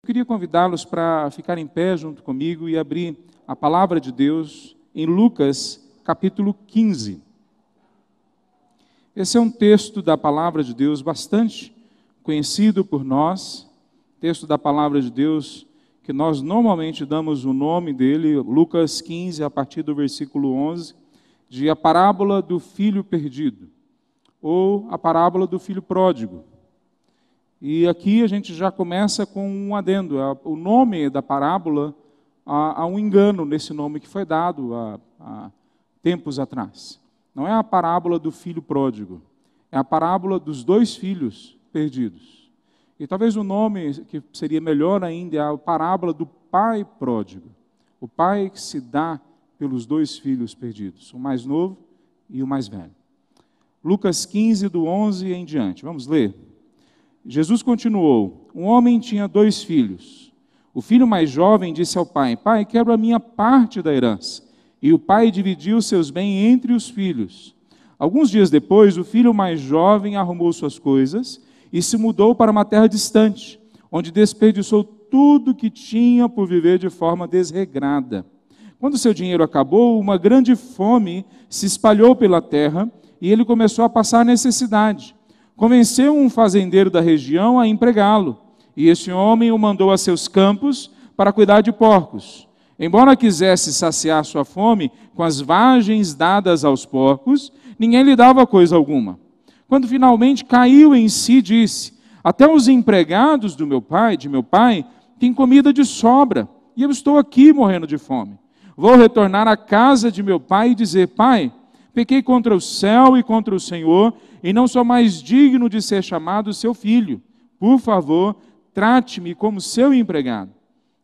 Eu queria convidá-los para ficar em pé junto comigo e abrir a palavra de Deus em Lucas, capítulo 15. Esse é um texto da palavra de Deus bastante conhecido por nós, texto da palavra de Deus que nós normalmente damos o nome dele, Lucas 15, a partir do versículo 11, de a parábola do filho perdido, ou a parábola do filho pródigo. E aqui a gente já começa com um adendo. O nome da parábola, há, um engano nesse nome que foi dado há, há tempos atrás. Não é a parábola do filho pródigo, é a parábola dos dois filhos perdidos. E talvez o nome que seria melhor ainda é a parábola do pai pródigo. O pai que se dá pelos dois filhos perdidos, o mais novo e o mais velho. Lucas 15, do 11 em diante. Vamos ler? Jesus continuou: Um homem tinha dois filhos. O filho mais jovem disse ao pai: Pai, quero a minha parte da herança. E o pai dividiu seus bens entre os filhos. Alguns dias depois, o filho mais jovem arrumou suas coisas e se mudou para uma terra distante, onde desperdiçou tudo que tinha por viver de forma desregrada. Quando seu dinheiro acabou, uma grande fome se espalhou pela terra e ele começou a passar necessidade convenceu um fazendeiro da região a empregá-lo, e esse homem o mandou a seus campos para cuidar de porcos. Embora quisesse saciar sua fome com as vagens dadas aos porcos, ninguém lhe dava coisa alguma. Quando finalmente caiu em si, disse: Até os empregados do meu pai, de meu pai, têm comida de sobra, e eu estou aqui morrendo de fome. Vou retornar à casa de meu pai e dizer: Pai, pequei contra o céu e contra o Senhor, e não sou mais digno de ser chamado seu filho. Por favor, trate-me como seu empregado.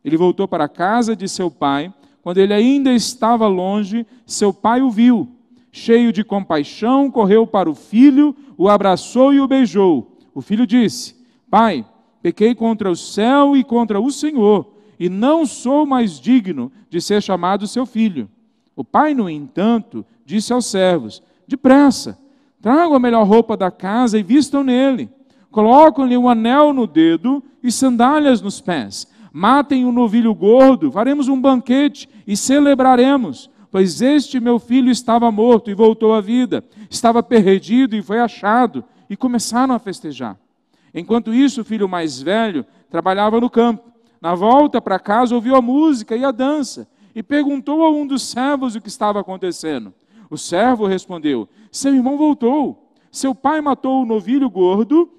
Ele voltou para a casa de seu pai. Quando ele ainda estava longe, seu pai o viu. Cheio de compaixão, correu para o filho, o abraçou e o beijou. O filho disse: Pai, pequei contra o céu e contra o Senhor, e não sou mais digno de ser chamado seu filho. O pai, no entanto, disse aos servos: Depressa, Tragam a melhor roupa da casa e vistam nele. Colocam-lhe um anel no dedo e sandálias nos pés. Matem um novilho gordo, faremos um banquete e celebraremos. Pois este meu filho estava morto e voltou à vida, estava perdido e foi achado. E começaram a festejar. Enquanto isso, o filho mais velho trabalhava no campo. Na volta para casa, ouviu a música e a dança e perguntou a um dos servos o que estava acontecendo. O servo respondeu: Seu irmão voltou. Seu pai matou o novilho gordo,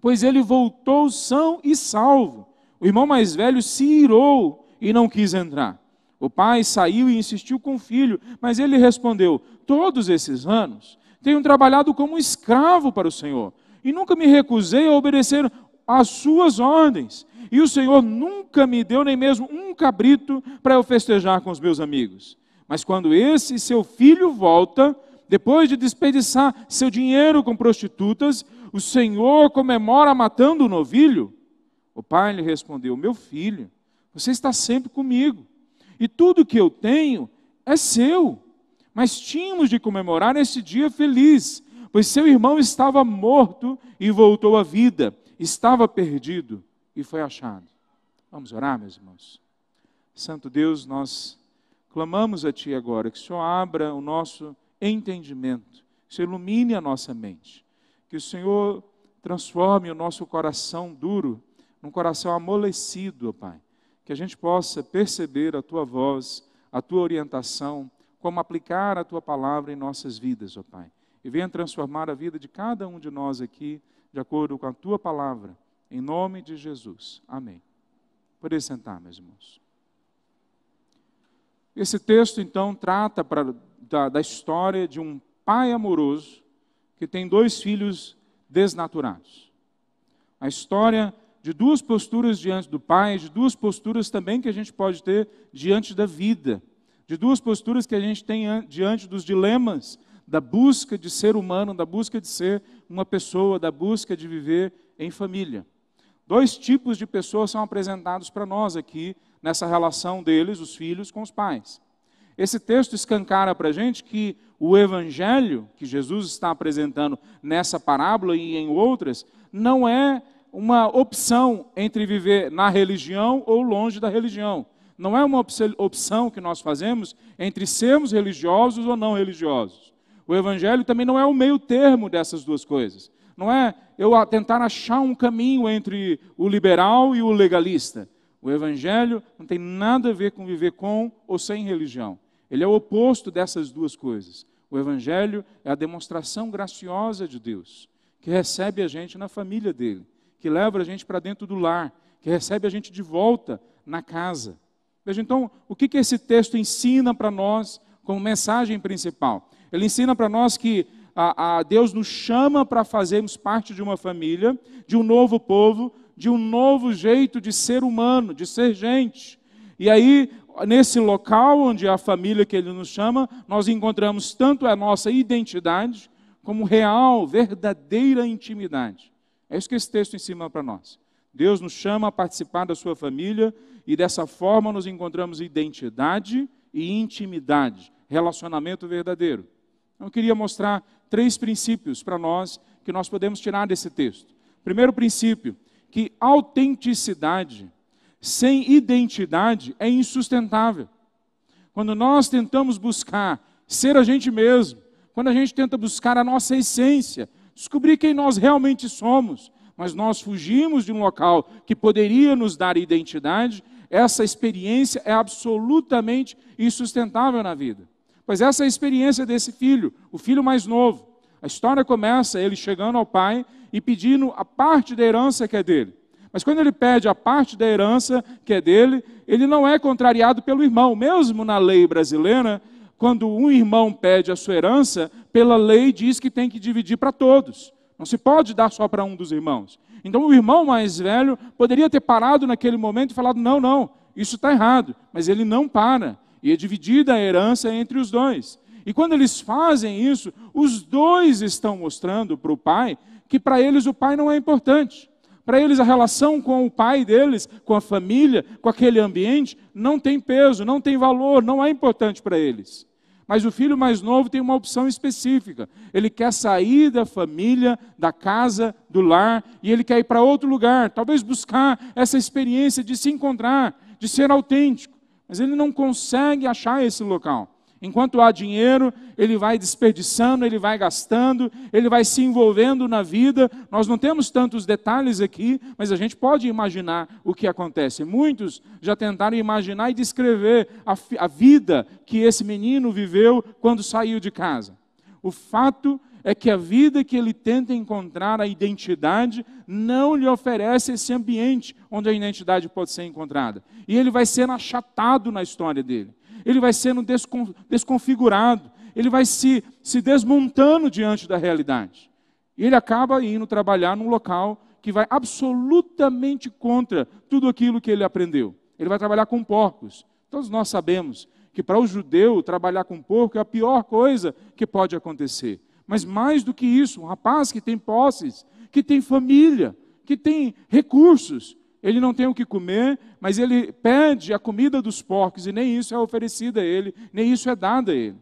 pois ele voltou são e salvo. O irmão mais velho se irou e não quis entrar. O pai saiu e insistiu com o filho, mas ele respondeu: Todos esses anos tenho trabalhado como escravo para o Senhor e nunca me recusei a obedecer às suas ordens. E o Senhor nunca me deu nem mesmo um cabrito para eu festejar com os meus amigos. Mas quando esse seu filho volta, depois de desperdiçar seu dinheiro com prostitutas, o Senhor comemora matando o novilho? O pai lhe respondeu: Meu filho, você está sempre comigo, e tudo que eu tenho é seu. Mas tínhamos de comemorar esse dia feliz, pois seu irmão estava morto e voltou à vida, estava perdido e foi achado. Vamos orar, meus irmãos. Santo Deus, nós Clamamos a Ti agora que o Senhor abra o nosso entendimento, que o Senhor ilumine a nossa mente, que o Senhor transforme o nosso coração duro num coração amolecido, ó Pai, que a gente possa perceber a Tua voz, a Tua orientação, como aplicar a Tua palavra em nossas vidas, ó Pai. E venha transformar a vida de cada um de nós aqui, de acordo com a Tua palavra, em nome de Jesus. Amém. Poder sentar, meus irmãos. Esse texto, então, trata pra, da, da história de um pai amoroso que tem dois filhos desnaturados. A história de duas posturas diante do pai, de duas posturas também que a gente pode ter diante da vida, de duas posturas que a gente tem diante dos dilemas da busca de ser humano, da busca de ser uma pessoa, da busca de viver em família. Dois tipos de pessoas são apresentados para nós aqui nessa relação deles, os filhos, com os pais. Esse texto escancara para a gente que o evangelho que Jesus está apresentando nessa parábola e em outras não é uma opção entre viver na religião ou longe da religião. Não é uma opção que nós fazemos entre sermos religiosos ou não religiosos. O Evangelho também não é o meio termo dessas duas coisas. Não é eu tentar achar um caminho entre o liberal e o legalista. O Evangelho não tem nada a ver com viver com ou sem religião. Ele é o oposto dessas duas coisas. O Evangelho é a demonstração graciosa de Deus, que recebe a gente na família dele, que leva a gente para dentro do lar, que recebe a gente de volta na casa. Veja então, o que, que esse texto ensina para nós como mensagem principal? Ele ensina para nós que a, a Deus nos chama para fazermos parte de uma família, de um novo povo, de um novo jeito de ser humano, de ser gente. E aí, nesse local onde a família que ele nos chama, nós encontramos tanto a nossa identidade, como real, verdadeira intimidade. É isso que esse texto ensina para nós. Deus nos chama a participar da sua família e dessa forma nos encontramos identidade e intimidade, relacionamento verdadeiro. Então, eu queria mostrar três princípios para nós que nós podemos tirar desse texto. Primeiro princípio, que autenticidade sem identidade é insustentável. Quando nós tentamos buscar ser a gente mesmo, quando a gente tenta buscar a nossa essência, descobrir quem nós realmente somos, mas nós fugimos de um local que poderia nos dar identidade, essa experiência é absolutamente insustentável na vida. Pois essa é a experiência desse filho, o filho mais novo. A história começa ele chegando ao pai e pedindo a parte da herança que é dele. Mas quando ele pede a parte da herança que é dele, ele não é contrariado pelo irmão. Mesmo na lei brasileira, quando um irmão pede a sua herança, pela lei diz que tem que dividir para todos. Não se pode dar só para um dos irmãos. Então o irmão mais velho poderia ter parado naquele momento e falado: não, não, isso está errado. Mas ele não para. E é dividida a herança entre os dois. E quando eles fazem isso, os dois estão mostrando para o pai que para eles o pai não é importante. Para eles a relação com o pai deles, com a família, com aquele ambiente, não tem peso, não tem valor, não é importante para eles. Mas o filho mais novo tem uma opção específica. Ele quer sair da família, da casa, do lar, e ele quer ir para outro lugar, talvez buscar essa experiência de se encontrar, de ser autêntico. Mas ele não consegue achar esse local. Enquanto há dinheiro, ele vai desperdiçando, ele vai gastando, ele vai se envolvendo na vida. Nós não temos tantos detalhes aqui, mas a gente pode imaginar o que acontece. Muitos já tentaram imaginar e descrever a, a vida que esse menino viveu quando saiu de casa. O fato é que a vida que ele tenta encontrar, a identidade, não lhe oferece esse ambiente onde a identidade pode ser encontrada. E ele vai sendo achatado na história dele ele vai sendo desconfigurado, ele vai se, se desmontando diante da realidade. E ele acaba indo trabalhar num local que vai absolutamente contra tudo aquilo que ele aprendeu. Ele vai trabalhar com porcos. Todos nós sabemos que para o judeu trabalhar com porco é a pior coisa que pode acontecer. Mas mais do que isso, um rapaz que tem posses, que tem família, que tem recursos, ele não tem o que comer, mas ele pede a comida dos porcos e nem isso é oferecido a ele, nem isso é dado a ele.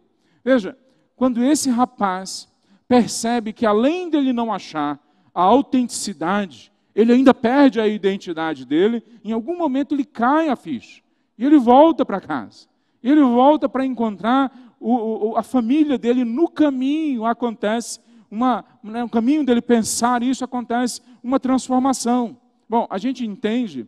Veja, quando esse rapaz percebe que além dele não achar a autenticidade, ele ainda perde a identidade dele, em algum momento ele cai a ficha. E ele volta para casa. Ele volta para encontrar o, o, a família dele no caminho acontece uma, no né, caminho dele pensar isso acontece uma transformação. Bom, a gente entende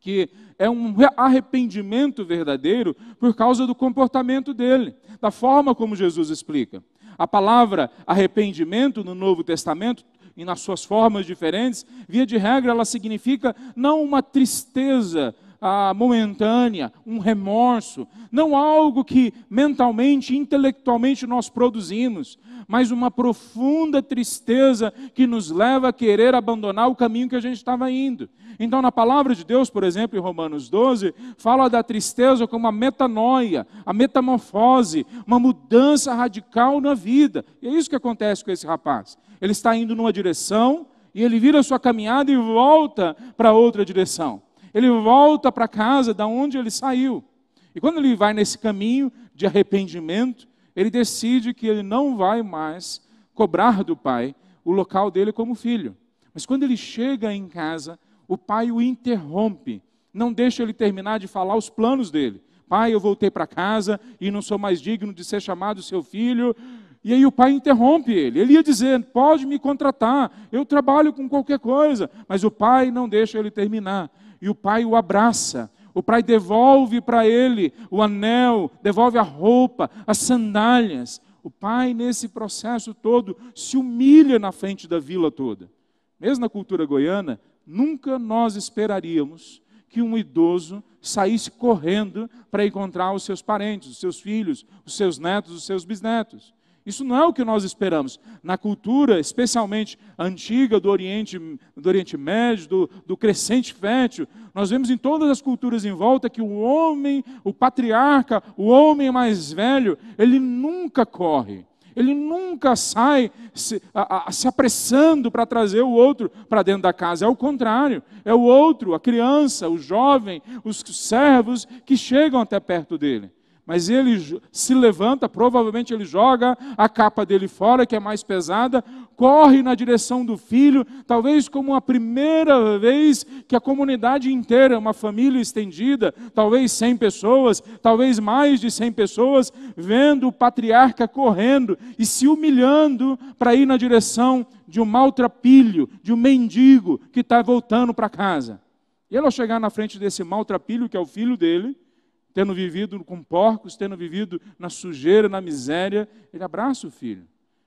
que é um arrependimento verdadeiro por causa do comportamento dele, da forma como Jesus explica. A palavra arrependimento no Novo Testamento, e nas suas formas diferentes, via de regra, ela significa não uma tristeza ah, momentânea, um remorso, não algo que mentalmente, intelectualmente nós produzimos, mas uma profunda tristeza que nos leva a querer abandonar o caminho que a gente estava indo. Então, na palavra de Deus, por exemplo, em Romanos 12, fala da tristeza como a metanoia, a metamorfose, uma mudança radical na vida. E é isso que acontece com esse rapaz. Ele está indo numa direção e ele vira sua caminhada e volta para outra direção. Ele volta para casa da onde ele saiu. E quando ele vai nesse caminho de arrependimento, ele decide que ele não vai mais cobrar do pai o local dele como filho. Mas quando ele chega em casa, o pai o interrompe, não deixa ele terminar de falar os planos dele. Pai, eu voltei para casa e não sou mais digno de ser chamado seu filho. E aí o pai interrompe ele. Ele ia dizer: pode me contratar, eu trabalho com qualquer coisa. Mas o pai não deixa ele terminar. E o pai o abraça. O pai devolve para ele o anel, devolve a roupa, as sandálias. O pai, nesse processo todo, se humilha na frente da vila toda. Mesmo na cultura goiana, nunca nós esperaríamos que um idoso saísse correndo para encontrar os seus parentes, os seus filhos, os seus netos, os seus bisnetos. Isso não é o que nós esperamos. Na cultura, especialmente antiga do Oriente, do Oriente Médio, do, do crescente fértil, nós vemos em todas as culturas em volta que o homem, o patriarca, o homem mais velho, ele nunca corre. Ele nunca sai se, a, a, se apressando para trazer o outro para dentro da casa. É o contrário. É o outro, a criança, o jovem, os servos que chegam até perto dele. Mas ele se levanta, provavelmente ele joga a capa dele fora, que é mais pesada, corre na direção do filho, talvez como a primeira vez que a comunidade inteira, uma família estendida, talvez 100 pessoas, talvez mais de 100 pessoas, vendo o patriarca correndo e se humilhando para ir na direção de um maltrapilho, de um mendigo que está voltando para casa. E ele, ao chegar na frente desse maltrapilho, que é o filho dele, tendo vivido com porcos, tendo vivido na sujeira, na miséria, ele abraça o filho.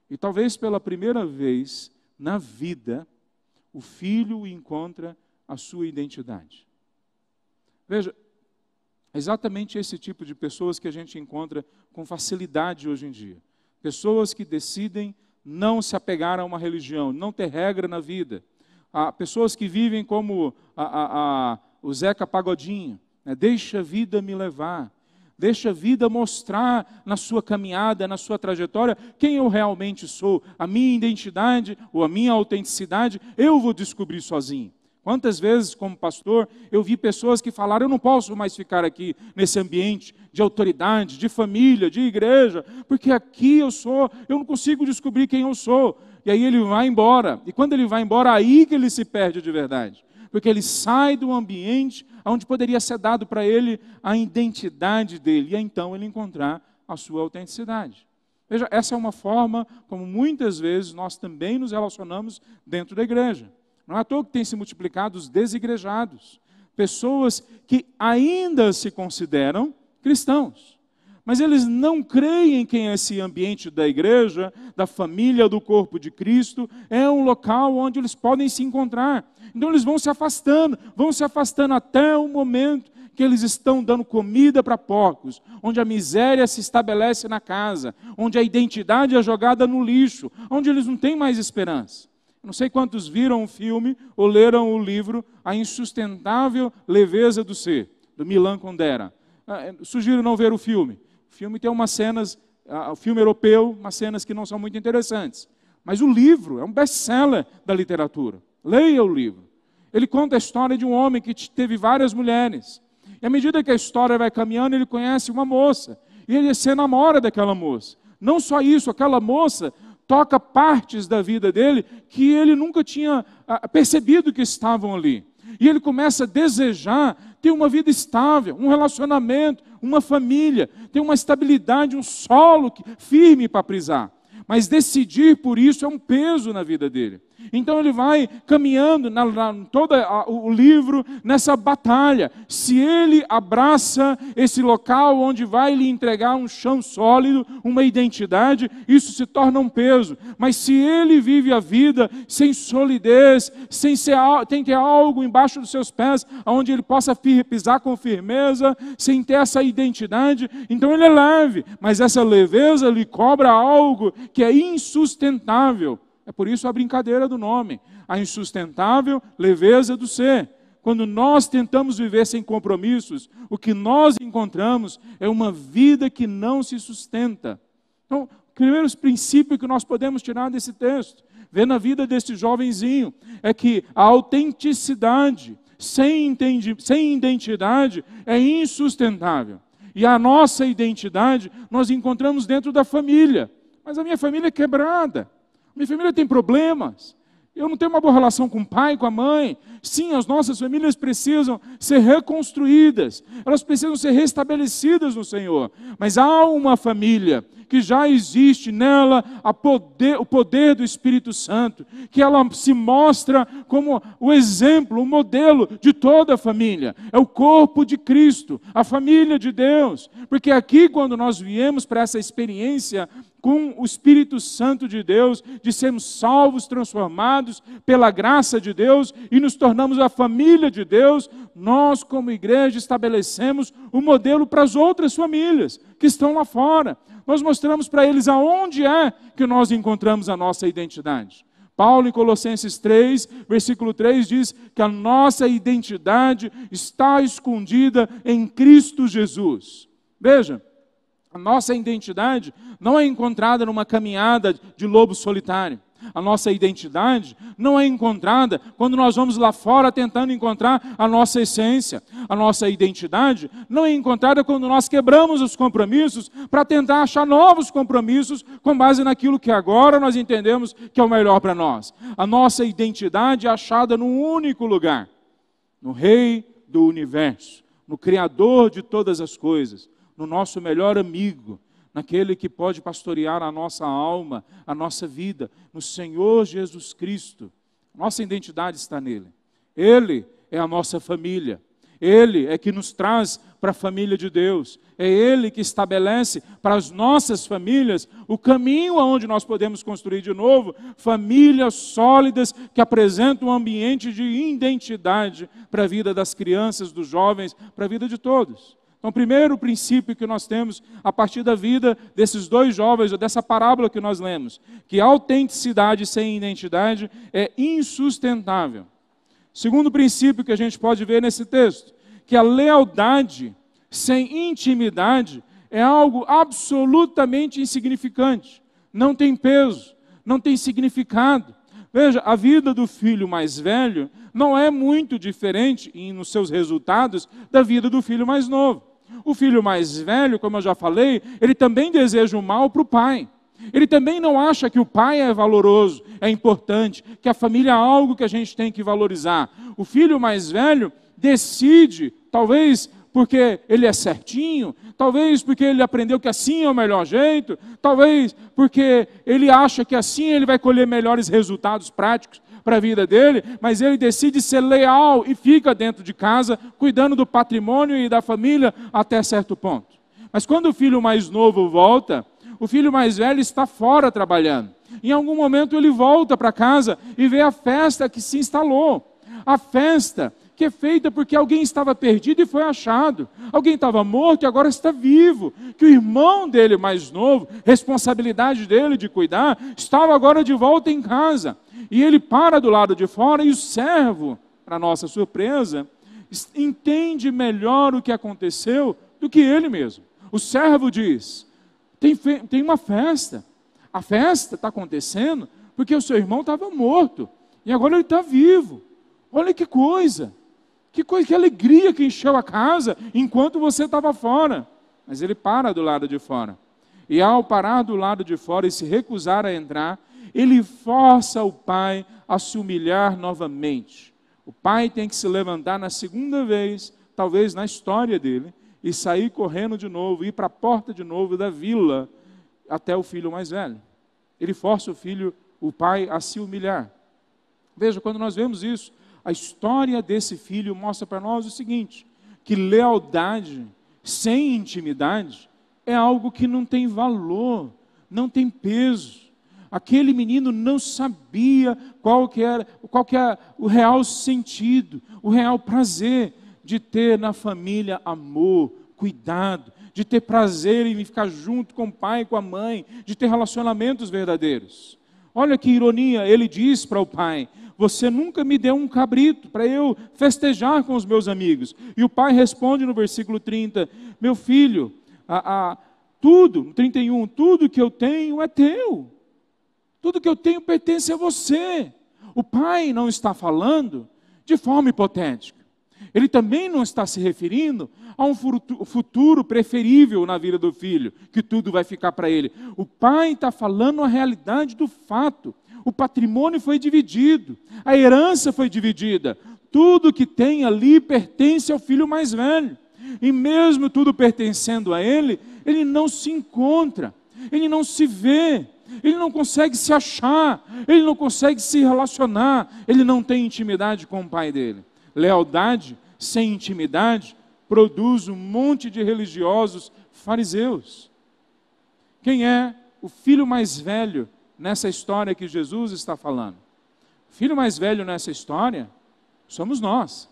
E talvez pela primeira vez na vida, o filho encontra a sua identidade. Veja, é exatamente esse tipo de pessoas que a gente encontra com facilidade hoje em dia. Pessoas que decidem não se apegar a uma religião, não ter regra na vida. Há pessoas que vivem como a, a, a, o Zeca Pagodinho, né? Deixa a vida me levar. Deixa a vida mostrar na sua caminhada, na sua trajetória, quem eu realmente sou, a minha identidade ou a minha autenticidade, eu vou descobrir sozinho. Quantas vezes, como pastor, eu vi pessoas que falaram: eu não posso mais ficar aqui nesse ambiente de autoridade, de família, de igreja, porque aqui eu sou, eu não consigo descobrir quem eu sou. E aí ele vai embora. E quando ele vai embora, aí que ele se perde de verdade. Porque ele sai do ambiente onde poderia ser dado para ele a identidade dele, e então ele encontrar a sua autenticidade. Veja, essa é uma forma como muitas vezes nós também nos relacionamos dentro da igreja. Não é à toa que tem se multiplicado os desigrejados, pessoas que ainda se consideram cristãos, mas eles não creem que esse ambiente da igreja, da família, do corpo de Cristo, é um local onde eles podem se encontrar. Então eles vão se afastando, vão se afastando até o momento que eles estão dando comida para porcos, onde a miséria se estabelece na casa, onde a identidade é jogada no lixo, onde eles não têm mais esperança. Não sei quantos viram o filme ou leram o livro A Insustentável Leveza do Ser, do Milan Kundera. Ah, é, sugiro não ver o filme. O filme tem umas cenas, ah, o filme europeu, umas cenas que não são muito interessantes. Mas o livro é um best-seller da literatura. Leia o livro. Ele conta a história de um homem que teve várias mulheres. E à medida que a história vai caminhando, ele conhece uma moça. E ele se namora daquela moça. Não só isso, aquela moça toca partes da vida dele que ele nunca tinha ah, percebido que estavam ali. E ele começa a desejar ter uma vida estável, um relacionamento, uma família, ter uma estabilidade, um solo firme para prisar. Mas decidir por isso é um peso na vida dele. Então ele vai caminhando na, na todo o livro nessa batalha. Se ele abraça esse local onde vai lhe entregar um chão sólido, uma identidade, isso se torna um peso. Mas se ele vive a vida sem solidez, sem ser, tem ter algo embaixo dos seus pés, onde ele possa pisar com firmeza, sem ter essa identidade, então ele é leve. Mas essa leveza lhe cobra algo que é insustentável. É por isso a brincadeira do nome, a insustentável leveza do ser. Quando nós tentamos viver sem compromissos, o que nós encontramos é uma vida que não se sustenta. Então, o primeiro princípio que nós podemos tirar desse texto, ver na vida desse jovenzinho, é que a autenticidade sem, sem identidade é insustentável. E a nossa identidade nós encontramos dentro da família. Mas a minha família é quebrada. Minha família tem problemas. Eu não tenho uma boa relação com o pai, com a mãe. Sim, as nossas famílias precisam ser reconstruídas, elas precisam ser restabelecidas no Senhor. Mas há uma família que já existe nela poder, o poder do Espírito Santo, que ela se mostra como o exemplo, o modelo de toda a família. É o corpo de Cristo, a família de Deus. Porque aqui, quando nós viemos para essa experiência com o Espírito Santo de Deus, de sermos salvos, transformados pela graça de Deus e nos tornamos a família de Deus, nós, como igreja, estabelecemos o um modelo para as outras famílias que estão lá fora. Nós mostramos para eles aonde é que nós encontramos a nossa identidade. Paulo, em Colossenses 3, versículo 3, diz que a nossa identidade está escondida em Cristo Jesus. Veja, a nossa identidade não é encontrada numa caminhada de lobo solitário. A nossa identidade não é encontrada quando nós vamos lá fora tentando encontrar a nossa essência. A nossa identidade não é encontrada quando nós quebramos os compromissos para tentar achar novos compromissos com base naquilo que agora nós entendemos que é o melhor para nós. A nossa identidade é achada num único lugar: no Rei do universo, no Criador de todas as coisas no nosso melhor amigo, naquele que pode pastorear a nossa alma, a nossa vida, no Senhor Jesus Cristo. Nossa identidade está nele. Ele é a nossa família. Ele é que nos traz para a família de Deus. É Ele que estabelece para as nossas famílias o caminho aonde nós podemos construir de novo famílias sólidas que apresentam um ambiente de identidade para a vida das crianças, dos jovens, para a vida de todos. Então, o primeiro princípio que nós temos a partir da vida desses dois jovens, ou dessa parábola que nós lemos, que autenticidade sem identidade é insustentável. Segundo princípio que a gente pode ver nesse texto, que a lealdade sem intimidade é algo absolutamente insignificante, não tem peso, não tem significado. Veja, a vida do filho mais velho não é muito diferente nos seus resultados da vida do filho mais novo. O filho mais velho, como eu já falei, ele também deseja o mal para o pai. Ele também não acha que o pai é valoroso, é importante, que a família é algo que a gente tem que valorizar. O filho mais velho decide, talvez porque ele é certinho, talvez porque ele aprendeu que assim é o melhor jeito, talvez porque ele acha que assim ele vai colher melhores resultados práticos para a vida dele, mas ele decide ser leal e fica dentro de casa, cuidando do patrimônio e da família até certo ponto. Mas quando o filho mais novo volta, o filho mais velho está fora trabalhando. Em algum momento ele volta para casa e vê a festa que se instalou. A festa que é feita porque alguém estava perdido e foi achado. Alguém estava morto e agora está vivo. Que o irmão dele mais novo, responsabilidade dele de cuidar, estava agora de volta em casa. E ele para do lado de fora e o servo, para nossa surpresa, entende melhor o que aconteceu do que ele mesmo. O servo diz: tem, tem uma festa. A festa está acontecendo porque o seu irmão estava morto e agora ele está vivo. Olha que coisa. Que coisa, que alegria que encheu a casa enquanto você estava fora. Mas ele para do lado de fora. E ao parar do lado de fora e se recusar a entrar, ele força o pai a se humilhar novamente. O pai tem que se levantar na segunda vez, talvez na história dele, e sair correndo de novo, ir para a porta de novo da vila até o filho mais velho. Ele força o filho, o pai, a se humilhar. Veja, quando nós vemos isso, a história desse filho mostra para nós o seguinte: que lealdade sem intimidade é algo que não tem valor, não tem peso. Aquele menino não sabia qual que era, qual que era o real sentido, o real prazer de ter na família amor, cuidado, de ter prazer em ficar junto com o pai e com a mãe, de ter relacionamentos verdadeiros. Olha que ironia, ele diz para o pai: você nunca me deu um cabrito para eu festejar com os meus amigos. E o pai responde no versículo 30, meu filho, a, a, tudo, 31, tudo que eu tenho é teu. Tudo que eu tenho pertence a você. O pai não está falando de forma hipotética. Ele também não está se referindo a um futuro preferível na vida do filho, que tudo vai ficar para ele. O pai está falando a realidade do fato o patrimônio foi dividido, a herança foi dividida. Tudo que tem ali pertence ao filho mais velho. E mesmo tudo pertencendo a ele, ele não se encontra, ele não se vê, ele não consegue se achar, ele não consegue se relacionar, ele não tem intimidade com o pai dele. Lealdade sem intimidade produz um monte de religiosos fariseus. Quem é o filho mais velho nessa história que Jesus está falando? O filho mais velho nessa história somos nós.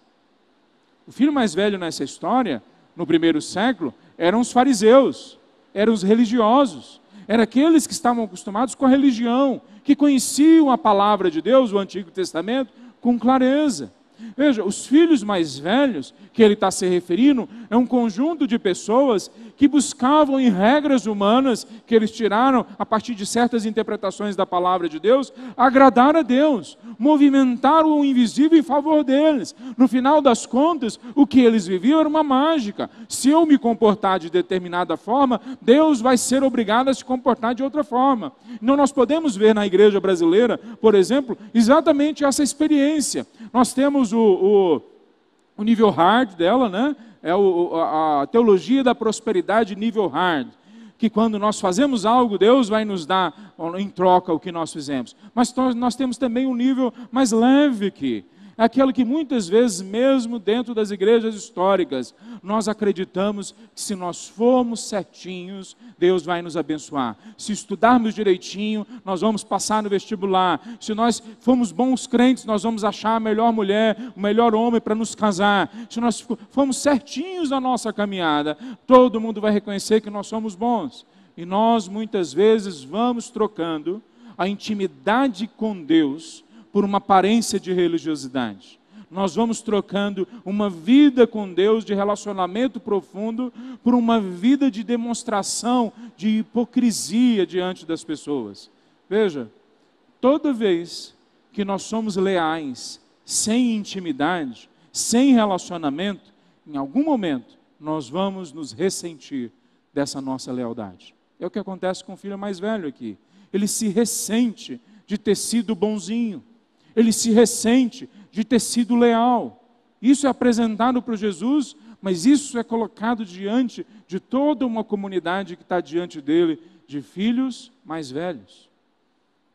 O filho mais velho nessa história, no primeiro século, eram os fariseus, eram os religiosos, eram aqueles que estavam acostumados com a religião, que conheciam a palavra de Deus, o Antigo Testamento, com clareza. Veja, os filhos mais velhos que ele está se referindo é um conjunto de pessoas que buscavam em regras humanas que eles tiraram a partir de certas interpretações da palavra de Deus, agradar a Deus, movimentar o invisível em favor deles. No final das contas, o que eles viviam era uma mágica. Se eu me comportar de determinada forma, Deus vai ser obrigado a se comportar de outra forma. Então nós podemos ver na igreja brasileira, por exemplo, exatamente essa experiência. Nós temos o, o, o nível hard dela, né? É o, a, a teologia da prosperidade nível hard que quando nós fazemos algo, Deus vai nos dar em troca o que nós fizemos. Mas nós, temos também um nível mais leve aqui, aquilo que muitas vezes, mesmo dentro das igrejas históricas, nós acreditamos que se nós formos certinhos, Deus vai nos abençoar. Se estudarmos direitinho, nós vamos passar no vestibular. Se nós formos bons crentes, nós vamos achar a melhor mulher, o melhor homem para nos casar. Se nós formos certinhos na nossa caminhada, todo mundo vai reconhecer que nós somos bons. E nós muitas vezes vamos trocando a intimidade com Deus por uma aparência de religiosidade. Nós vamos trocando uma vida com Deus, de relacionamento profundo, por uma vida de demonstração de hipocrisia diante das pessoas. Veja, toda vez que nós somos leais, sem intimidade, sem relacionamento, em algum momento nós vamos nos ressentir dessa nossa lealdade. É o que acontece com o filho mais velho aqui. Ele se ressente de ter sido bonzinho ele se ressente de ter sido leal. Isso é apresentado para Jesus, mas isso é colocado diante de toda uma comunidade que está diante dele, de filhos mais velhos.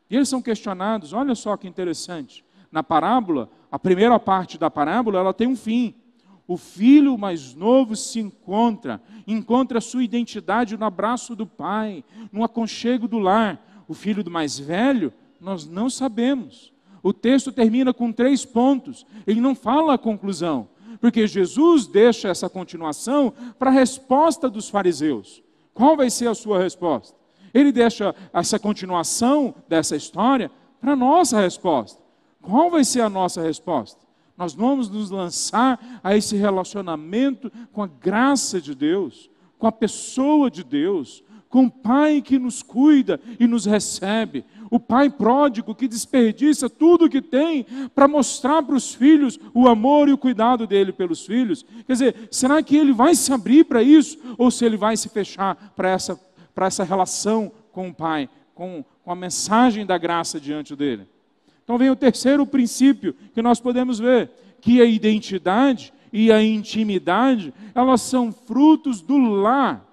E eles são questionados, olha só que interessante. Na parábola, a primeira parte da parábola, ela tem um fim. O filho mais novo se encontra, encontra sua identidade no abraço do pai, no aconchego do lar. O filho do mais velho, nós não sabemos. O texto termina com três pontos, ele não fala a conclusão, porque Jesus deixa essa continuação para a resposta dos fariseus. Qual vai ser a sua resposta? Ele deixa essa continuação dessa história para a nossa resposta. Qual vai ser a nossa resposta? Nós vamos nos lançar a esse relacionamento com a graça de Deus, com a pessoa de Deus, com o Pai que nos cuida e nos recebe, o pai pródigo que desperdiça tudo que tem para mostrar para os filhos o amor e o cuidado dele pelos filhos. Quer dizer, será que ele vai se abrir para isso ou se ele vai se fechar para essa, para essa relação com o pai, com, com a mensagem da graça diante dele? Então vem o terceiro princípio que nós podemos ver, que a identidade e a intimidade, elas são frutos do lar.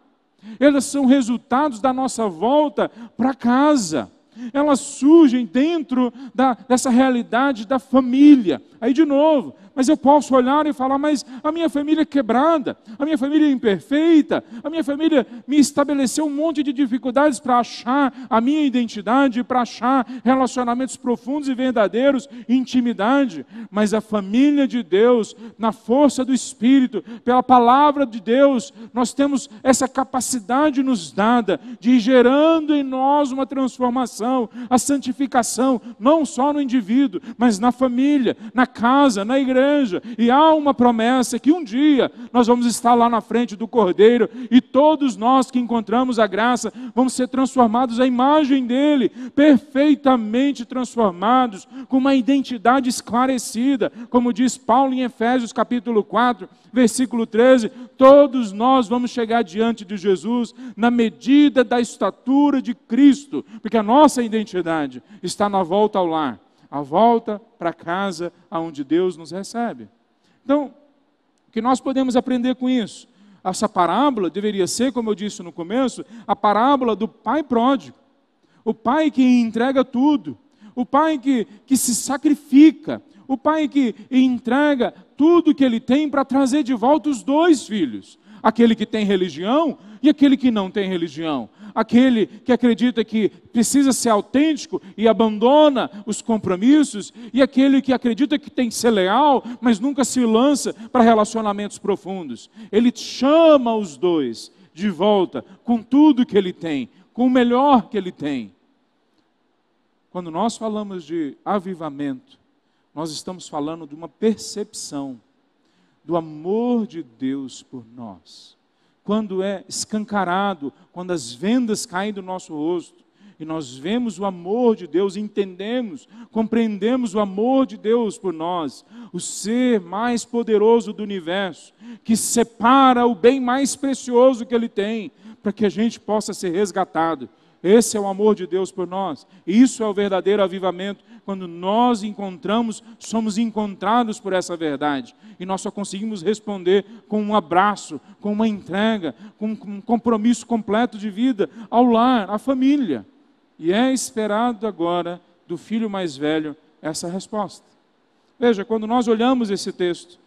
Elas são resultados da nossa volta para casa elas surgem dentro da, dessa realidade da família. Aí, de novo, mas eu posso olhar e falar, mas a minha família é quebrada, a minha família é imperfeita, a minha família me estabeleceu um monte de dificuldades para achar a minha identidade, para achar relacionamentos profundos e verdadeiros, intimidade. Mas a família de Deus, na força do Espírito, pela palavra de Deus, nós temos essa capacidade nos dada de ir gerando em nós uma transformação, a santificação, não só no indivíduo, mas na família, na casa, na igreja igreja. E há uma promessa que um dia nós vamos estar lá na frente do Cordeiro e todos nós que encontramos a graça vamos ser transformados à imagem dele, perfeitamente transformados, com uma identidade esclarecida, como diz Paulo em Efésios capítulo 4, versículo 13, todos nós vamos chegar diante de Jesus na medida da estatura de Cristo, porque a nossa identidade está na volta ao lar, a volta para casa aonde Deus nos recebe. Então, o que nós podemos aprender com isso? Essa parábola deveria ser, como eu disse no começo, a parábola do pai pródigo. O pai que entrega tudo, o pai que, que se sacrifica, o pai que entrega tudo que ele tem para trazer de volta os dois filhos. Aquele que tem religião e aquele que não tem religião. Aquele que acredita que precisa ser autêntico e abandona os compromissos, e aquele que acredita que tem que ser leal, mas nunca se lança para relacionamentos profundos. Ele chama os dois de volta com tudo que ele tem, com o melhor que ele tem. Quando nós falamos de avivamento, nós estamos falando de uma percepção do amor de Deus por nós. Quando é escancarado, quando as vendas caem do nosso rosto, e nós vemos o amor de Deus, entendemos, compreendemos o amor de Deus por nós, o ser mais poderoso do universo, que separa o bem mais precioso que Ele tem, para que a gente possa ser resgatado. Esse é o amor de Deus por nós. Isso é o verdadeiro avivamento. Quando nós encontramos, somos encontrados por essa verdade. E nós só conseguimos responder com um abraço, com uma entrega, com um compromisso completo de vida ao lar, à família. E é esperado agora do filho mais velho essa resposta. Veja, quando nós olhamos esse texto,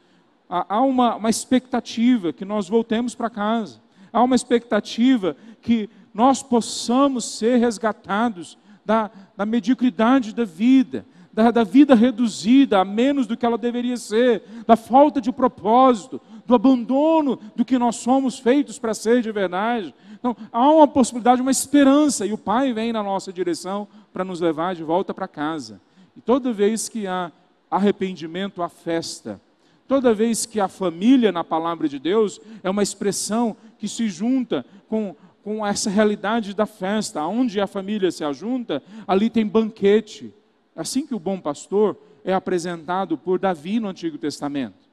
há uma, uma expectativa que nós voltemos para casa. Há uma expectativa que nós possamos ser resgatados da, da mediocridade da vida, da, da, vida reduzida a menos do que ela deveria ser, da falta de propósito, do abandono do que nós somos feitos para ser de verdade. Então, há uma possibilidade, uma esperança, e o Pai vem na nossa direção para nos levar de volta para casa. E toda vez que há arrependimento, há festa. Toda vez que a família, na palavra de Deus, é uma expressão que se junta com com essa realidade da festa, onde a família se ajunta, ali tem banquete. Assim que o bom pastor é apresentado por Davi no Antigo Testamento.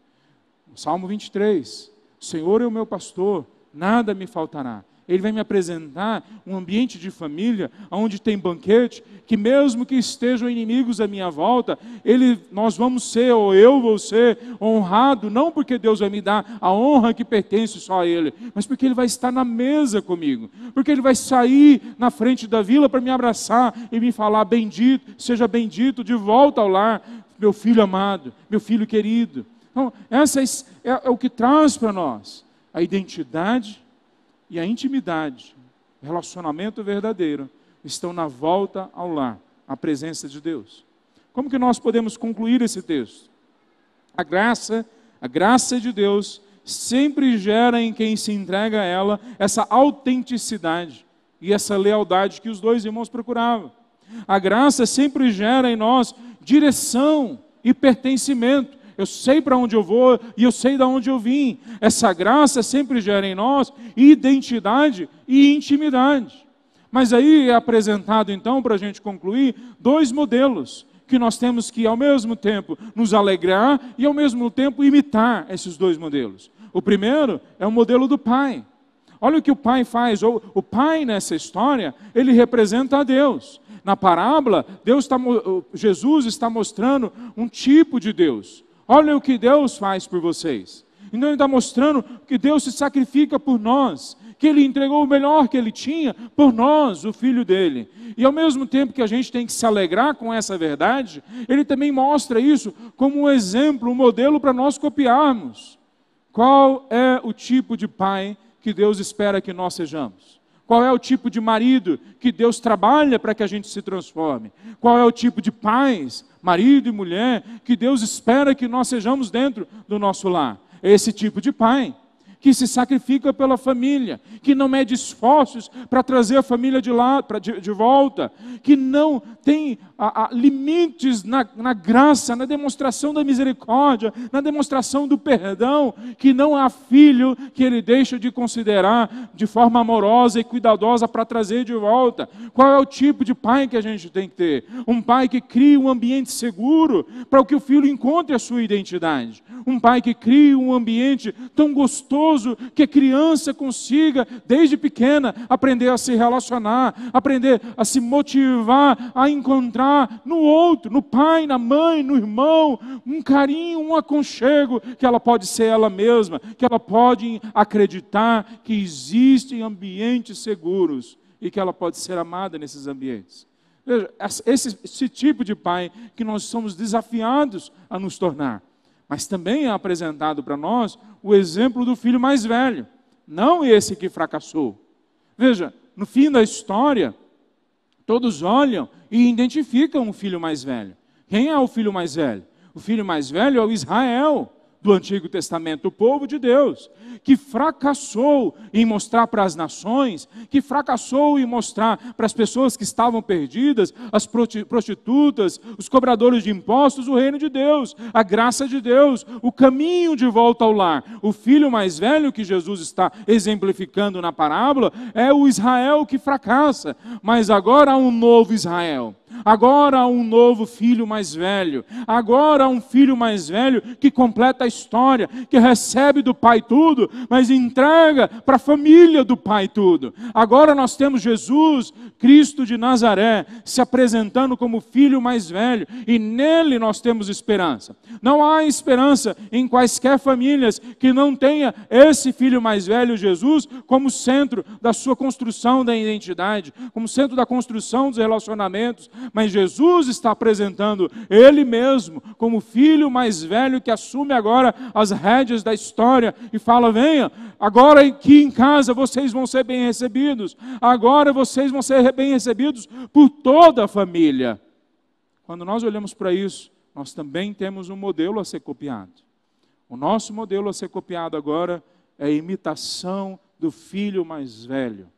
Salmo 23: O Senhor é o meu pastor, nada me faltará. Ele vai me apresentar um ambiente de família, onde tem banquete, que mesmo que estejam inimigos à minha volta, ele, nós vamos ser, ou eu vou ser, honrado, não porque Deus vai me dar a honra que pertence só a Ele, mas porque Ele vai estar na mesa comigo, porque Ele vai sair na frente da vila para me abraçar e me falar: bendito, seja bendito, de volta ao lar, meu filho amado, meu filho querido. Então, essa é, é, é o que traz para nós a identidade e a intimidade, relacionamento verdadeiro, estão na volta ao lar, à presença de Deus. Como que nós podemos concluir esse texto? A graça, a graça de Deus sempre gera em quem se entrega a ela essa autenticidade e essa lealdade que os dois irmãos procuravam. A graça sempre gera em nós direção e pertencimento eu sei para onde eu vou e eu sei de onde eu vim. Essa graça sempre gera em nós identidade e intimidade. Mas aí é apresentado então, para a gente concluir, dois modelos que nós temos que ao mesmo tempo nos alegrar e ao mesmo tempo imitar esses dois modelos. O primeiro é o modelo do pai. Olha o que o pai faz. O pai nessa história, ele representa a Deus. Na parábola, Deus está, Jesus está mostrando um tipo de Deus. Olha o que Deus faz por vocês. Então ele está mostrando que Deus se sacrifica por nós, que Ele entregou o melhor que Ele tinha por nós, o Filho dele. E ao mesmo tempo que a gente tem que se alegrar com essa verdade, Ele também mostra isso como um exemplo, um modelo para nós copiarmos. Qual é o tipo de pai que Deus espera que nós sejamos? Qual é o tipo de marido que Deus trabalha para que a gente se transforme? Qual é o tipo de pais, marido e mulher, que Deus espera que nós sejamos dentro do nosso lar? Esse tipo de pai que se sacrifica pela família, que não mede esforços para trazer a família de lá, pra, de, de volta, que não tem a, a, limites na, na graça, na demonstração da misericórdia, na demonstração do perdão, que não há filho que ele deixa de considerar de forma amorosa e cuidadosa para trazer de volta. Qual é o tipo de pai que a gente tem que ter? Um pai que cria um ambiente seguro para que o filho encontre a sua identidade. Um pai que cria um ambiente tão gostoso maravilhoso que a criança consiga, desde pequena, aprender a se relacionar, aprender a se motivar, a encontrar no outro, no pai, na mãe, no irmão, um carinho, um aconchego, que ela pode ser ela mesma, que ela pode acreditar que existem ambientes seguros e que ela pode ser amada nesses ambientes. Veja, esse, esse tipo de pai que nós somos desafiados a nos tornar. Mas também é apresentado para nós o exemplo do filho mais velho, não esse que fracassou. Veja, no fim da história, todos olham e identificam o filho mais velho. Quem é o filho mais velho? O filho mais velho é o Israel do Antigo Testamento, o povo de Deus, que fracassou em mostrar para as nações, que fracassou em mostrar para as pessoas que estavam perdidas, as prostitutas, os cobradores de impostos, o reino de Deus, a graça de Deus, o caminho de volta ao lar. O filho mais velho que Jesus está exemplificando na parábola é o Israel que fracassa, mas agora há um novo Israel Agora há um novo filho mais velho. Agora há um filho mais velho que completa a história, que recebe do pai tudo, mas entrega para a família do pai tudo. Agora nós temos Jesus, Cristo de Nazaré, se apresentando como filho mais velho, e nele nós temos esperança. Não há esperança em quaisquer famílias que não tenha esse filho mais velho, Jesus, como centro da sua construção da identidade, como centro da construção dos relacionamentos, mas Jesus está apresentando Ele mesmo como filho mais velho que assume agora as rédeas da história e fala: venha, agora aqui em casa vocês vão ser bem recebidos, agora vocês vão ser bem recebidos por toda a família. Quando nós olhamos para isso, nós também temos um modelo a ser copiado. O nosso modelo a ser copiado agora é a imitação do filho mais velho.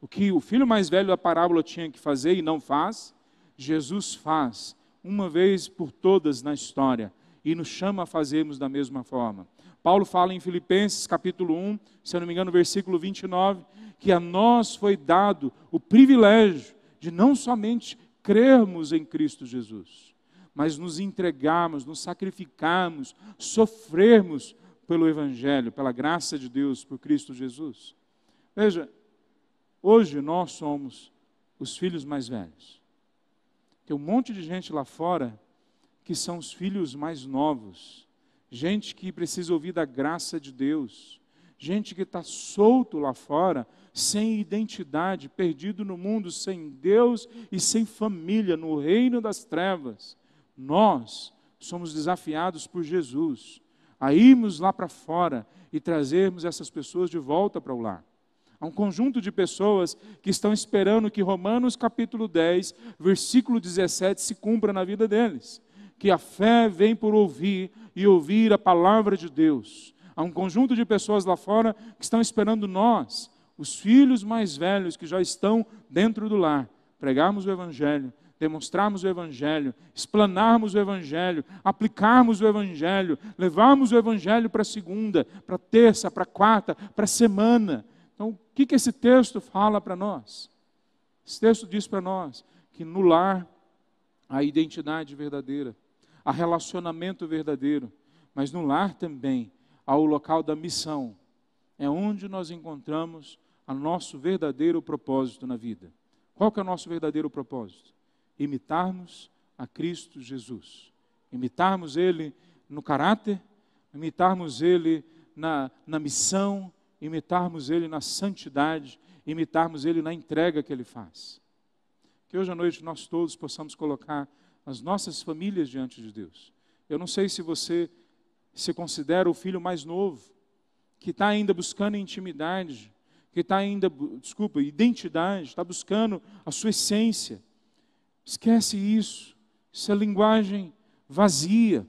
O que o filho mais velho da parábola tinha que fazer e não faz, Jesus faz uma vez por todas na história e nos chama a fazermos da mesma forma. Paulo fala em Filipenses capítulo 1, se eu não me engano, versículo 29, que a nós foi dado o privilégio de não somente crermos em Cristo Jesus, mas nos entregarmos, nos sacrificarmos, sofrermos pelo Evangelho, pela graça de Deus, por Cristo Jesus. Veja, hoje nós somos os filhos mais velhos. Tem um monte de gente lá fora que são os filhos mais novos, gente que precisa ouvir da graça de Deus, gente que está solto lá fora, sem identidade, perdido no mundo, sem Deus e sem família, no reino das trevas. Nós somos desafiados por Jesus a irmos lá para fora e trazermos essas pessoas de volta para o lar. Há um conjunto de pessoas que estão esperando que Romanos capítulo 10, versículo 17 se cumpra na vida deles. Que a fé vem por ouvir e ouvir a palavra de Deus. Há um conjunto de pessoas lá fora que estão esperando nós, os filhos mais velhos que já estão dentro do lar, pregarmos o Evangelho, demonstrarmos o Evangelho, explanarmos o Evangelho, aplicarmos o Evangelho, levarmos o Evangelho para segunda, para terça, para quarta, para semana, então, o que, que esse texto fala para nós? Esse texto diz para nós que no lar há identidade verdadeira, há relacionamento verdadeiro, mas no lar também há o local da missão, é onde nós encontramos o nosso verdadeiro propósito na vida. Qual que é o nosso verdadeiro propósito? Imitarmos a Cristo Jesus. Imitarmos Ele no caráter, imitarmos Ele na, na missão, imitarmos Ele na santidade, imitarmos Ele na entrega que Ele faz. Que hoje à noite nós todos possamos colocar as nossas famílias diante de Deus. Eu não sei se você se considera o filho mais novo, que está ainda buscando intimidade, que está ainda, desculpa, identidade, está buscando a sua essência. Esquece isso. Isso é linguagem vazia.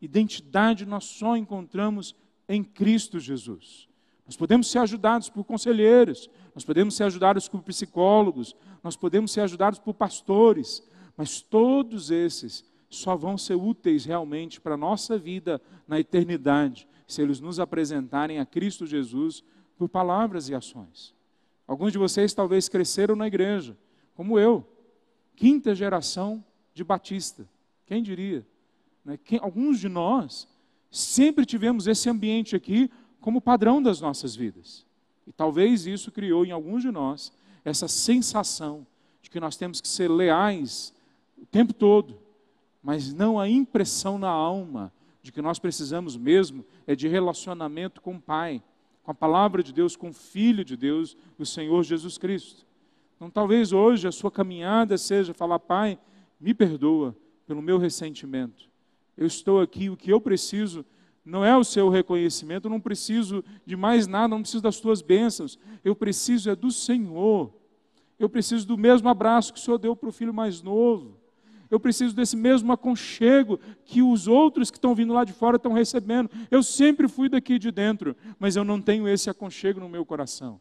Identidade nós só encontramos em Cristo Jesus. Nós podemos ser ajudados por conselheiros, nós podemos ser ajudados por psicólogos, nós podemos ser ajudados por pastores, mas todos esses só vão ser úteis realmente para a nossa vida na eternidade, se eles nos apresentarem a Cristo Jesus por palavras e ações. Alguns de vocês talvez cresceram na igreja, como eu, quinta geração de batista, quem diria? Né? Quem, alguns de nós sempre tivemos esse ambiente aqui como padrão das nossas vidas. E talvez isso criou em alguns de nós essa sensação de que nós temos que ser leais o tempo todo, mas não a impressão na alma de que nós precisamos mesmo é de relacionamento com o Pai, com a palavra de Deus, com o Filho de Deus, o Senhor Jesus Cristo. Então, talvez hoje a sua caminhada seja falar: Pai, me perdoa pelo meu ressentimento. Eu estou aqui, o que eu preciso não é o seu reconhecimento, eu não preciso de mais nada, não preciso das tuas bênçãos. Eu preciso é do Senhor. Eu preciso do mesmo abraço que o Senhor deu para o filho mais novo. Eu preciso desse mesmo aconchego que os outros que estão vindo lá de fora estão recebendo. Eu sempre fui daqui de dentro, mas eu não tenho esse aconchego no meu coração.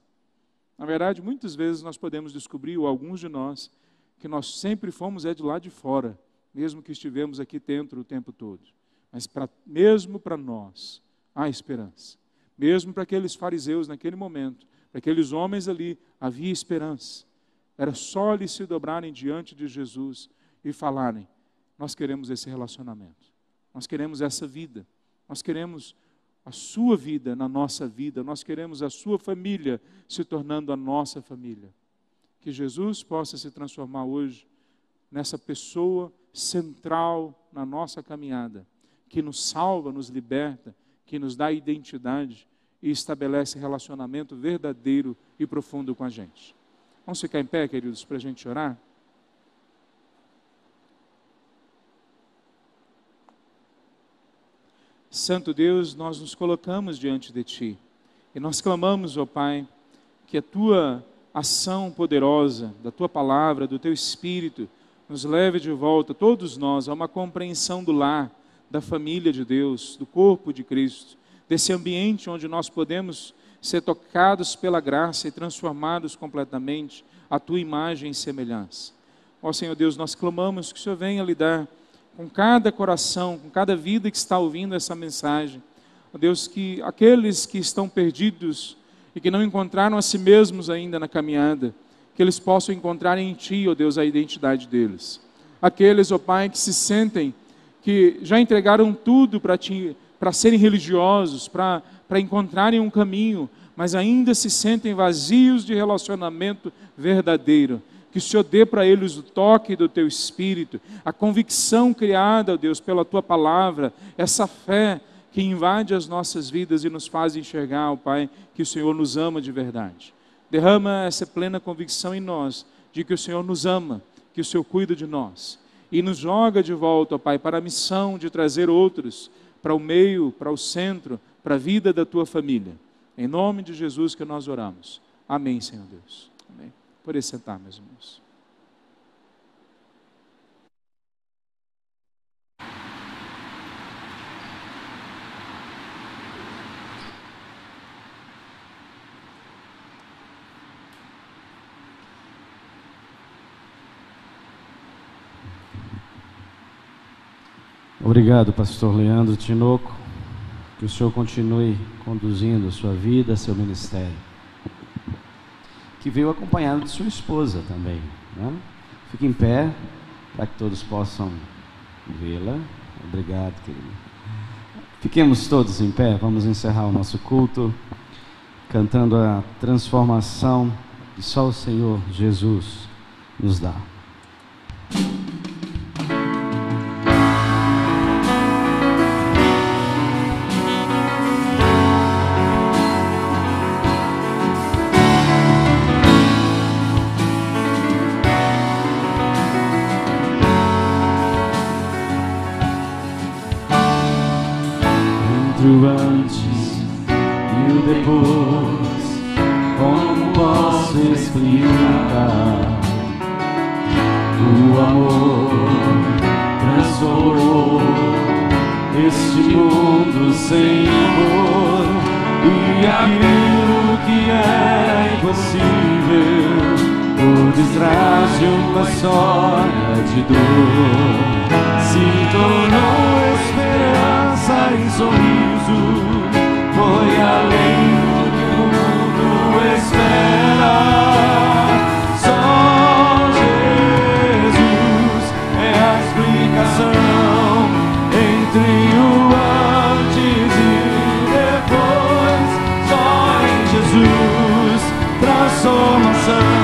Na verdade, muitas vezes nós podemos descobrir, ou alguns de nós, que nós sempre fomos é de lá de fora, mesmo que estivemos aqui dentro o tempo todo. Mas pra, mesmo para nós, há esperança. Mesmo para aqueles fariseus naquele momento, para aqueles homens ali, havia esperança. Era só eles se dobrarem diante de Jesus e falarem: Nós queremos esse relacionamento, nós queremos essa vida, nós queremos a sua vida na nossa vida, nós queremos a sua família se tornando a nossa família. Que Jesus possa se transformar hoje nessa pessoa central na nossa caminhada que nos salva, nos liberta, que nos dá identidade e estabelece relacionamento verdadeiro e profundo com a gente. Vamos ficar em pé, queridos, para a gente orar? Santo Deus, nós nos colocamos diante de Ti e nós clamamos, ó Pai, que a Tua ação poderosa, da Tua palavra, do Teu Espírito, nos leve de volta, todos nós, a uma compreensão do lar, da família de Deus, do corpo de Cristo, desse ambiente onde nós podemos ser tocados pela graça e transformados completamente à tua imagem e semelhança. Ó Senhor Deus, nós clamamos que o Senhor venha lidar com cada coração, com cada vida que está ouvindo essa mensagem. Ó Deus, que aqueles que estão perdidos e que não encontraram a si mesmos ainda na caminhada, que eles possam encontrar em Ti, ó Deus, a identidade deles. Aqueles, ó Pai, que se sentem que já entregaram tudo para serem religiosos, para encontrarem um caminho, mas ainda se sentem vazios de relacionamento verdadeiro. Que o Senhor dê para eles o toque do teu espírito, a convicção criada, ó Deus, pela tua palavra, essa fé que invade as nossas vidas e nos faz enxergar, ó Pai, que o Senhor nos ama de verdade. Derrama essa plena convicção em nós de que o Senhor nos ama, que o Senhor cuida de nós e nos joga de volta, ó Pai, para a missão de trazer outros para o meio, para o centro, para a vida da tua família. Em nome de Jesus que nós oramos. Amém, Senhor Deus. Amém. Por sentar, meus irmãos. Obrigado, pastor Leandro Tinoco. Que o senhor continue conduzindo a sua vida, seu ministério. Que veio acompanhado de sua esposa também. Né? Fique em pé, para que todos possam vê-la. Obrigado, querido. Fiquemos todos em pé, vamos encerrar o nosso culto cantando a transformação que só o Senhor Jesus nos dá. O antes e o depois. Como posso explicar? O amor transformou este mundo sem cor e aquilo que era impossível por detrás de uma história de dor se tornou esperança graça e sorriso, foi além do que o mundo espera. Só Jesus é a explicação entre o antes e depois. Só em Jesus transformação.